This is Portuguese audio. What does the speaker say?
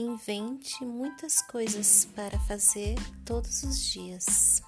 invente muitas coisas para fazer todos os dias.